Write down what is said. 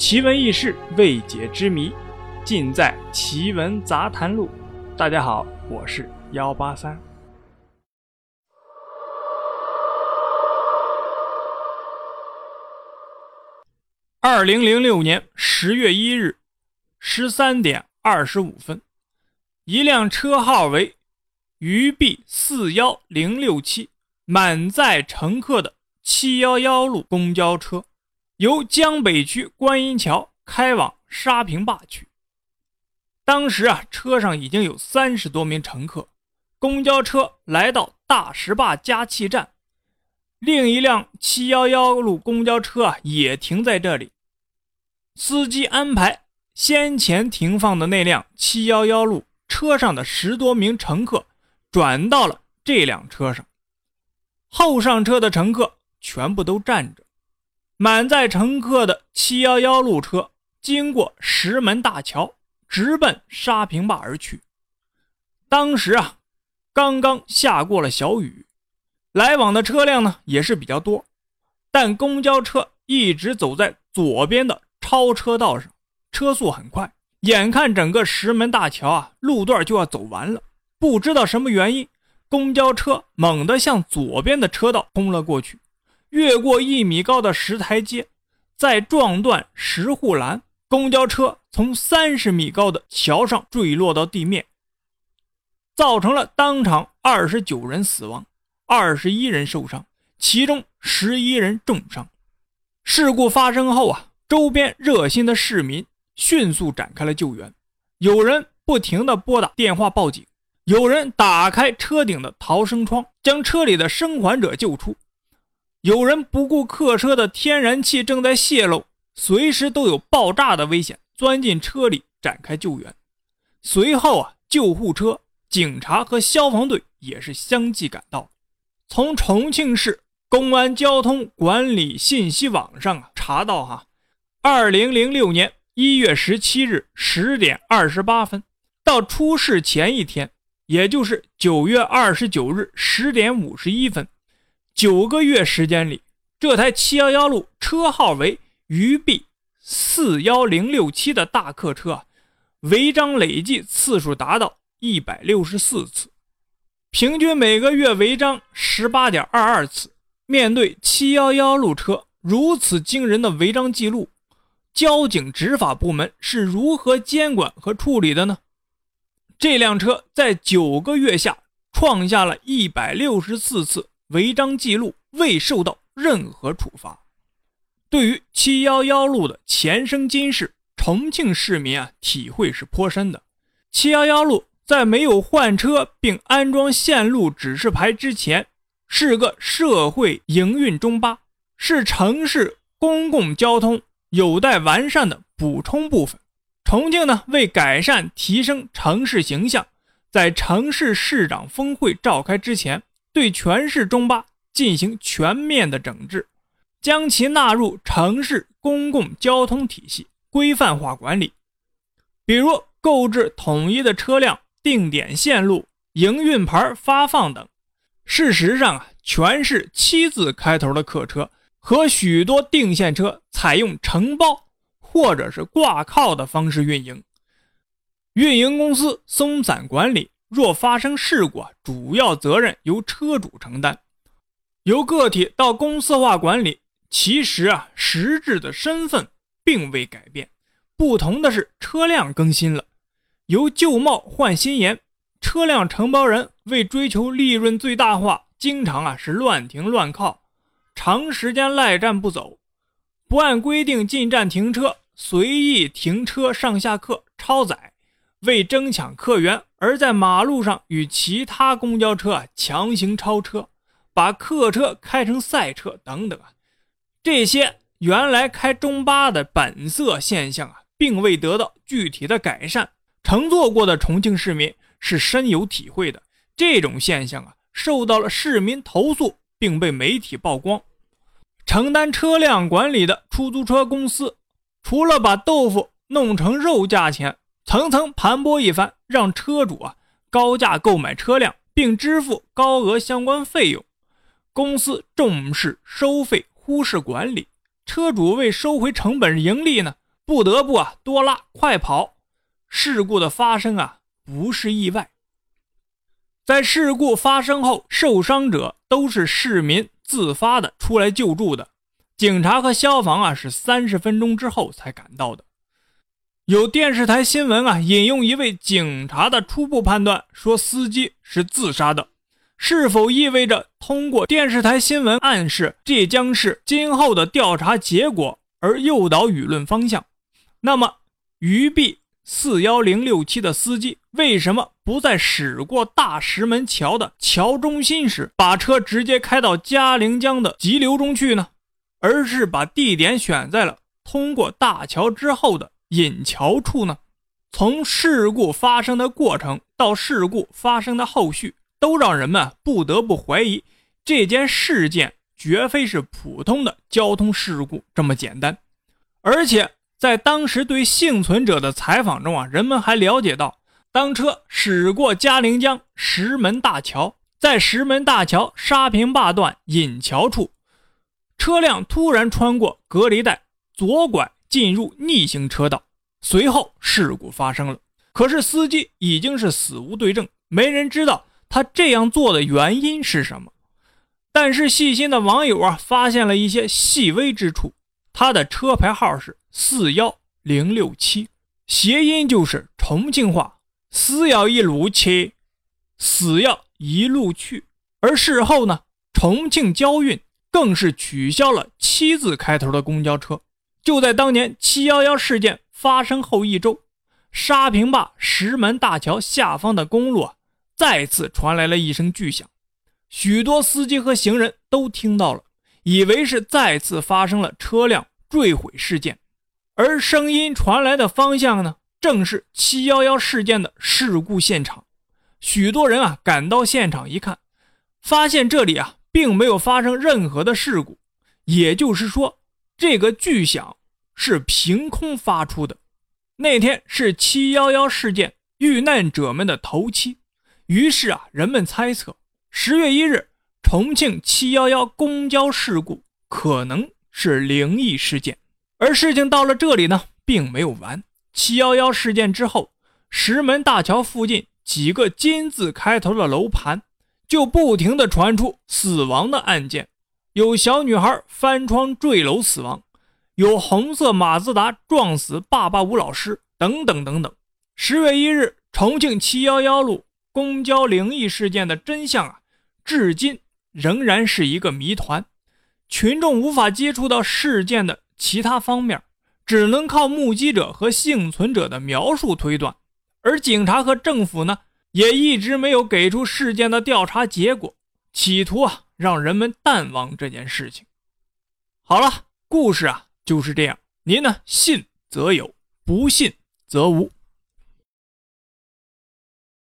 奇闻异事、未解之谜，尽在《奇闻杂谈录》。大家好，我是幺八三。二零零六年十月一日十三点二十五分，一辆车号为渝 B 四幺零六七满载乘客的七幺幺路公交车。由江北区观音桥开往沙坪坝区。当时啊，车上已经有三十多名乘客。公交车来到大石坝加气站，另一辆七幺幺路公交车啊也停在这里。司机安排先前停放的那辆七幺幺路车上的十多名乘客转到了这辆车上。后上车的乘客全部都站着。满载乘客的711路车经过石门大桥，直奔沙坪坝而去。当时啊，刚刚下过了小雨，来往的车辆呢也是比较多，但公交车一直走在左边的超车道上，车速很快。眼看整个石门大桥啊路段就要走完了，不知道什么原因，公交车猛地向左边的车道冲了过去。越过一米高的石台阶，再撞断石护栏，公交车从三十米高的桥上坠落到地面，造成了当场二十九人死亡，二十一人受伤，其中十一人重伤。事故发生后啊，周边热心的市民迅速展开了救援，有人不停地拨打电话报警，有人打开车顶的逃生窗，将车里的生还者救出。有人不顾客车的天然气正在泄漏，随时都有爆炸的危险，钻进车里展开救援。随后啊，救护车、警察和消防队也是相继赶到。从重庆市公安交通管理信息网上啊查到，哈，二零零六年一月十七日十点二十八分到出事前一天，也就是九月二十九日十点五十一分。九个月时间里，这台七幺幺路车号为渝 B 四幺零六七的大客车，违章累计次数达到一百六十四次，平均每个月违章十八点二二次。面对七幺幺路车如此惊人的违章记录，交警执法部门是如何监管和处理的呢？这辆车在九个月下创下了一百六十四次。违章记录未受到任何处罚。对于七幺幺路的前生今世，重庆市民啊体会是颇深的。七幺幺路在没有换车并安装线路指示牌之前，是个社会营运中巴，是城市公共交通有待完善的补充部分。重庆呢，为改善提升城市形象，在城市市长峰会召开之前。对全市中巴进行全面的整治，将其纳入城市公共交通体系，规范化管理。比如购置统一的车辆、定点线路、营运牌发放等。事实上啊，全市七字开头的客车和许多定线车采用承包或者是挂靠的方式运营，运营公司松散管理。若发生事故，主要责任由车主承担。由个体到公司化管理，其实啊，实质的身份并未改变，不同的是车辆更新了，由旧貌换新颜。车辆承包人为追求利润最大化，经常啊是乱停乱靠，长时间赖站不走，不按规定进站停车，随意停车上下客，超载。为争抢客源，而在马路上与其他公交车啊强行超车，把客车开成赛车等等啊，这些原来开中巴的本色现象啊，并未得到具体的改善。乘坐过的重庆市民是深有体会的。这种现象啊，受到了市民投诉，并被媒体曝光。承担车辆管理的出租车公司，除了把豆腐弄成肉价钱。层层盘剥一番，让车主啊高价购买车辆，并支付高额相关费用。公司重视收费，忽视管理。车主为收回成本盈利呢，不得不啊多拉快跑。事故的发生啊不是意外。在事故发生后，受伤者都是市民自发的出来救助的，警察和消防啊是三十分钟之后才赶到的。有电视台新闻啊引用一位警察的初步判断说司机是自杀的，是否意味着通过电视台新闻暗示这将是今后的调查结果而诱导舆论方向？那么于 B。四幺零六七的司机为什么不在驶过大石门桥的桥中心时把车直接开到嘉陵江的急流中去呢？而是把地点选在了通过大桥之后的引桥处呢？从事故发生的过程到事故发生的后续，都让人们不得不怀疑这件事件绝非是普通的交通事故这么简单，而且。在当时对幸存者的采访中啊，人们还了解到，当车驶过嘉陵江石门大桥，在石门大桥沙坪坝段引桥处，车辆突然穿过隔离带，左拐进入逆行车道，随后事故发生了。可是司机已经是死无对证，没人知道他这样做的原因是什么。但是细心的网友啊，发现了一些细微之处。他的车牌号是四幺零六七，谐音就是重庆话“死要一路去，死要一路去”。而事后呢，重庆交运更是取消了七字开头的公交车。就在当年七幺幺事件发生后一周，沙坪坝石门大桥下方的公路啊，再次传来了一声巨响，许多司机和行人都听到了，以为是再次发生了车辆。坠毁事件，而声音传来的方向呢，正是七幺幺事件的事故现场。许多人啊赶到现场一看，发现这里啊并没有发生任何的事故，也就是说，这个巨响是凭空发出的。那天是七幺幺事件遇难者们的头七，于是啊，人们猜测十月一日重庆七幺幺公交事故可能。是灵异事件，而事情到了这里呢，并没有完。七幺幺事件之后，石门大桥附近几个金字开头的楼盘就不停地传出死亡的案件，有小女孩翻窗坠楼死亡，有红色马自达撞死爸爸吴老师，等等等等。十月一日，重庆七幺幺路公交灵异事件的真相啊，至今仍然是一个谜团。群众无法接触到事件的其他方面，只能靠目击者和幸存者的描述推断。而警察和政府呢，也一直没有给出事件的调查结果，企图啊让人们淡忘这件事情。好了，故事啊就是这样，您呢信则有，不信则无。